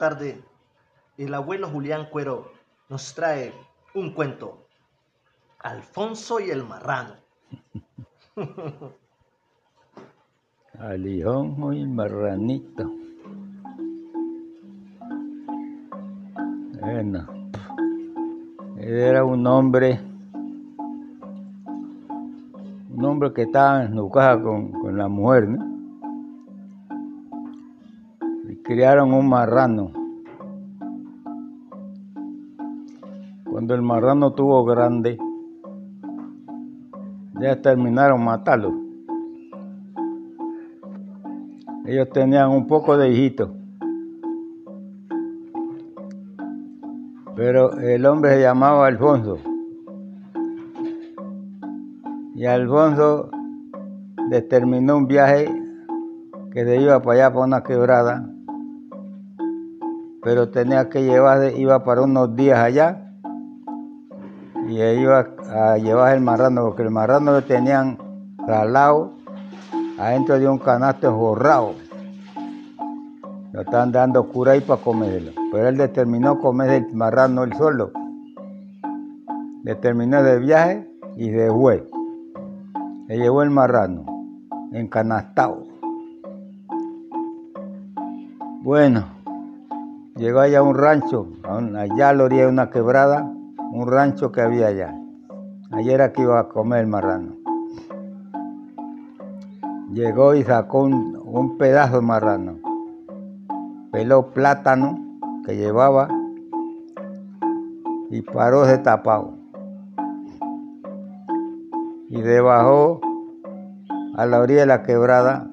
Tarde, el abuelo Julián Cuero nos trae un cuento. Alfonso y el marrano. Alijón y marranito. Bueno, era un hombre, un hombre que estaba en su casa con, con la mujer, ¿no? Y criaron un marrano. Cuando el marrano tuvo grande, ya terminaron matarlo. Ellos tenían un poco de hijitos. Pero el hombre se llamaba Alfonso. Y Alfonso determinó un viaje que se iba para allá, para una quebrada. Pero tenía que llevar, iba para unos días allá. Y iba a llevar el marrano, porque el marrano lo tenían ralado adentro de un canasto borrado. Lo estaban dando cura ahí para comerlo. Pero él determinó comer el marrano él solo. Determinó de viaje y de fue. Le llevó el marrano, encanastado. Bueno, llegó allá a un rancho, allá a la orilla de una quebrada, un rancho que había allá. Ayer era que iba a comer el marrano. Llegó y sacó un, pedazo de marrano peló plátano que llevaba y paró de tapado. Y debajo, a la orilla de la quebrada,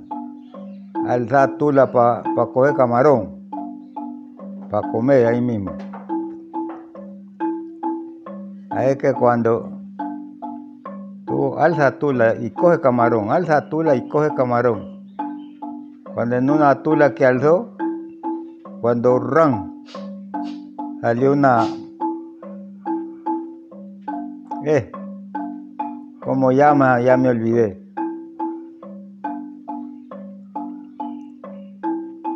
alzar tula para pa coger camarón, para comer ahí mismo. Ahí es que cuando tú alza tula y coge camarón, alza tula y coge camarón. Cuando en una tula que alzó, cuando ran salió una eh cómo llama ya me olvidé.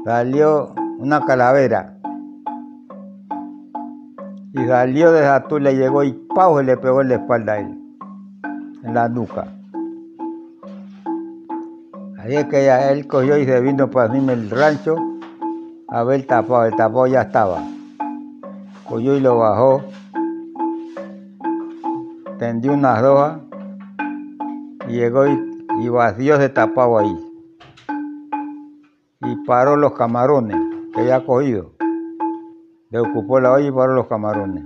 Salió una calavera y salió de esa y llegó y pau le pegó en la espalda a él en la nuca ahí es que ya él cogió y se vino para encima el rancho a ver el tapado, el tapado ya estaba. Cogió y lo bajó, tendió unas hojas y llegó y, y vació ese tapado ahí. Y paró los camarones que había cogido. Le ocupó la olla y paró los camarones.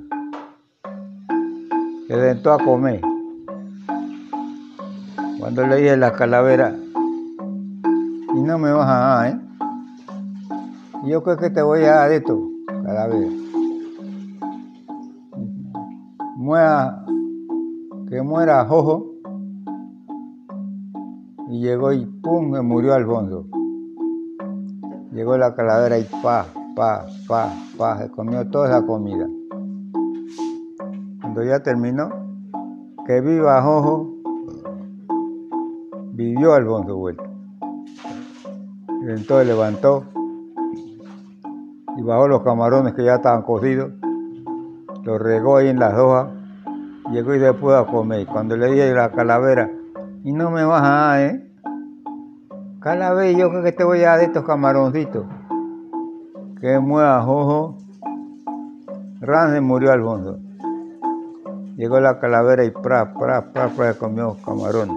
Se sentó a comer. Cuando le dije la calavera, y no me vas a ¿eh? yo creo que te voy a dar esto, calavera. Muera, que muera Jojo. Y llegó y pum, me murió Alfonso. Llegó la calavera y pa, pa, pa, pa, se comió toda esa comida. Cuando ya terminó, que viva Jojo, vivió Alfonso vuelto. Y entonces levantó y bajó los camarones que ya estaban cocidos, los regó ahí en las hojas, llegó y después a comer. Cuando le dije a la calavera, y no me vas a ¿eh? Calavera, yo creo que te voy a dar estos camaroncitos. Que mueva ojo. Ran murió Alfonso. Llegó la calavera y pra, pra, pra, pra, comió camarones.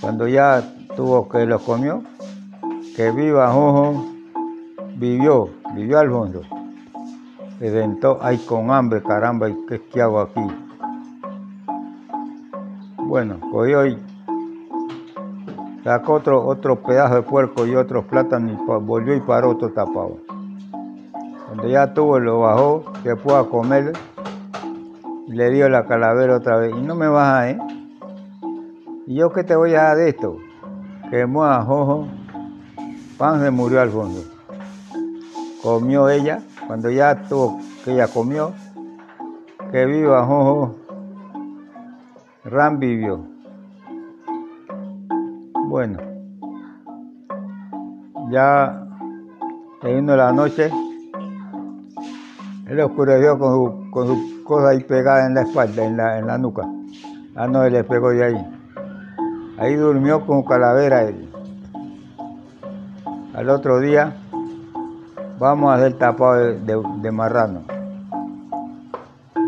Cuando ya tuvo que los comió, que viva ojo vivió, vivió Alfonso. Se sentó ahí con hambre, caramba, ¿y qué, qué hago aquí? Bueno, cogió y sacó otro, otro pedazo de puerco y otros plátanos y volvió y paró otro tapado. Cuando ya tuvo, lo bajó, se fue a comer le dio la calavera otra vez. Y no me baja, ¿eh? ¿Y yo qué te voy a dar de esto? Que mueva jojo, pan se murió Alfonso comió ella, cuando ya tuvo que ella comió, que viva Jojo, Ram vivió. Bueno, ya vino la noche, él oscureció con su, con su cosa ahí pegada en la espalda, en la, en la nuca. Ah, no, él le pegó de ahí. Ahí durmió con calavera él. Al otro día, vamos a hacer tapado de, de marrano.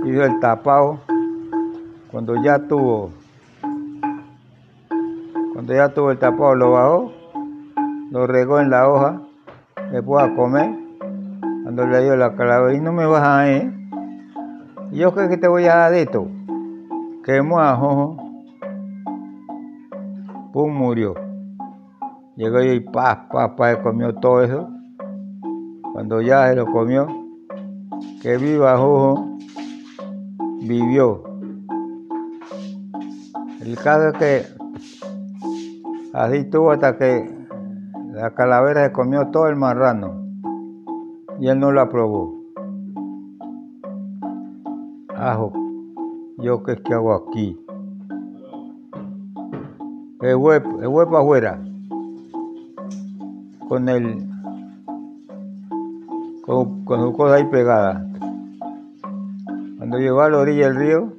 Hizo el tapado cuando ya tuvo cuando ya tuvo el tapado lo bajó lo regó en la hoja después a comer. Cuando le dio la calavera y no me vas a y yo creo que te voy a dar de esto quemó a Jojo. Pum murió. Llegó y pa pa pa comió todo eso. Cuando ya se lo comió que viva Jojo vivió. El caso es que así estuvo hasta que la calavera se comió todo el marrano y él no la probó. Ajo, yo qué es que hago aquí. El web, el web afuera. Con el con, con su cosa ahí pegada. Cuando llegó a la orilla del río,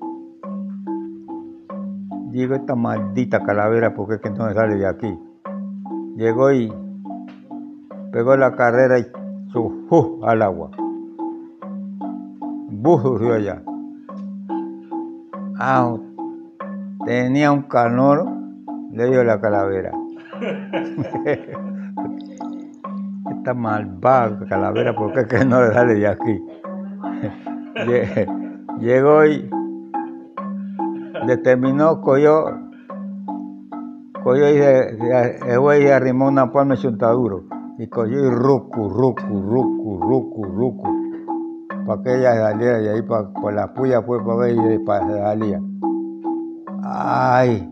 llegó esta maldita calavera porque es que no sale de aquí. Llegó y pegó la carrera y su al agua. Burro allá. Ah, tenía un calor, le dio la calavera. esta malvada calavera porque es que no le sale de aquí. Llegó y determinó, cogió, cogió y el güey arrimó una palma de chuntaduro y cogió y rucu, rucu, rucu, rucu, rucu, para que ella saliera y ahí por la puya fue para ver y para salía. Ay,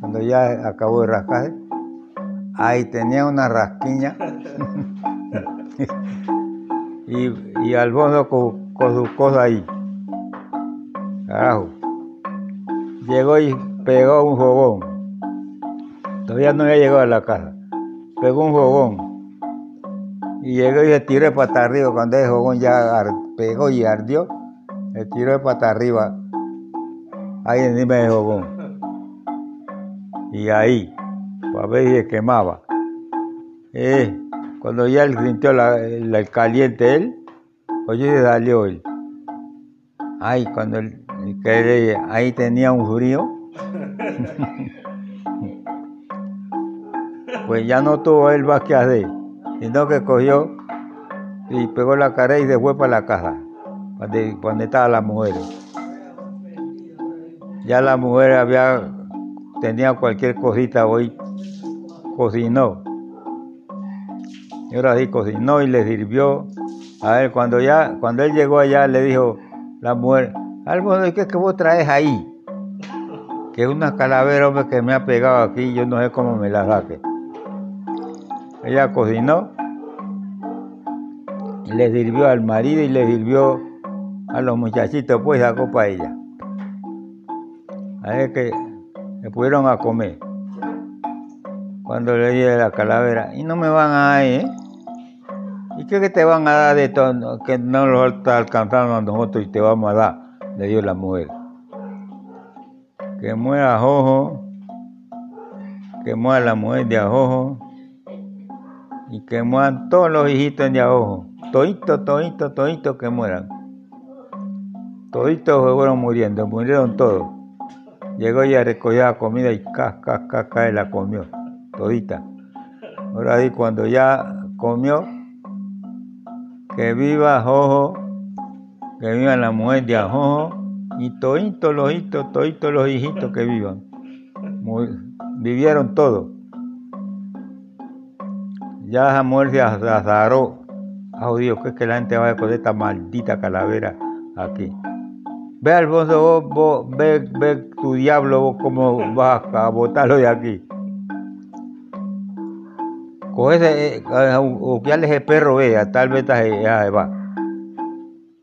cuando ya acabó de rascarse, ay, tenía una rasquiña y, y al fondo con, con sus cosas ahí. Carajo llegó y pegó un jogón. Todavía no había llegado a la casa. Pegó un jogón. Y llegó y se tiró de pata arriba. Cuando el jogón ya pegó y ardió, se tiró de pata arriba. Ahí encima del jogón. Y ahí, para ver si se quemaba. Eh, cuando ya él sintió el caliente él, oye, se salió él. Ay, cuando él que ahí tenía un frío. pues ya no tuvo él más que hacer, sino que cogió y pegó la cara y se fue para la casa, donde, donde estaban las mujeres. Ya la mujer había, tenía cualquier cosita hoy, cocinó. Y ahora sí cocinó y le sirvió. A ver, cuando ya, cuando él llegó allá, le dijo la mujer, algo de que, vos traes ahí. Que es una calavera, hombre, que me ha pegado aquí, yo no sé cómo me la saque. Ella cocinó, le sirvió al marido y le sirvió a los muchachitos, pues sacó para ella. Así que se pudieron a comer. Cuando le dije la calavera, y no me van a dar, ¿eh? ¿Y qué te van a dar de todo? Que no lo está alcanzando a nosotros y te vamos a dar le dio la mujer. Que muera Jojo, que muera la mujer de Ajojo y que mueran todos los hijitos de Ajojo. Toditos, toditos, toditos que mueran. Toditos fueron muriendo, murieron todos. Llegó y recogió la comida y ca, ca, ca, ca, la comió, todita. Ahora cuando ya comió, que viva Jojo que vivan la mujer de Ajojo y toditos los hijitos, toditos los hijitos que vivan. vivieron todos. Ya esa mujer se azaró. Ah, Dios, que es que la gente va a poner esta maldita calavera aquí. Ve Alfonso, vos, ve, ve tu diablo, vos cómo vas a botarlo de aquí. Coge ese, eh, ese perro, vea, tal vez ya va.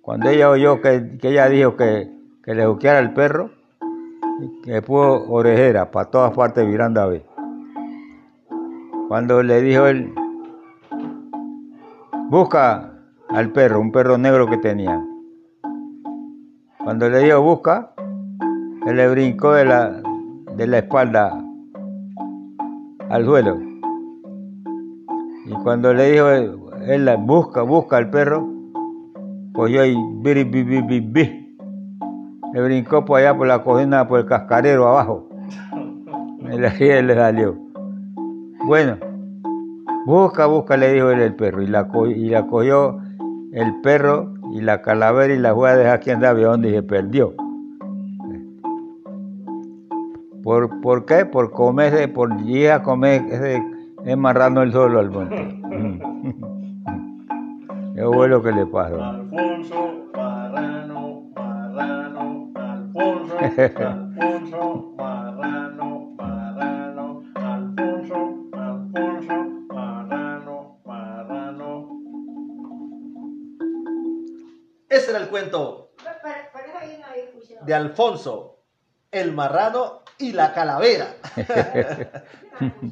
Cuando ella oyó que, ella dijo que, que le busqueara el perro, que puso orejera para todas partes mirando a ver. Cuando le dijo él, busca al perro, un perro negro que tenía. Cuando le dijo busca, él le brincó de la, de la espalda al suelo. Y cuando le dijo, él busca, busca al perro, yo y biri, bi, bi, bi, bi. Le brincó por allá por la cocina, por el cascarero abajo. Y le salió. Bueno, busca, busca, le dijo él el perro. Y la, y la cogió el perro y la calavera y la fue a dejar aquí andaba donde se perdió. ¿Por, ¿Por qué? Por comer, por ir a comer ese, ese el solo al monte. Fue lo que le pasó. Alfonso, Marrano, Marrano, Alfonso, Alfonso, Marrano, Marrano, Alfonso, Alfonso, Marrano, Marrano. Ese era el cuento de Alfonso, el marrano y la calavera.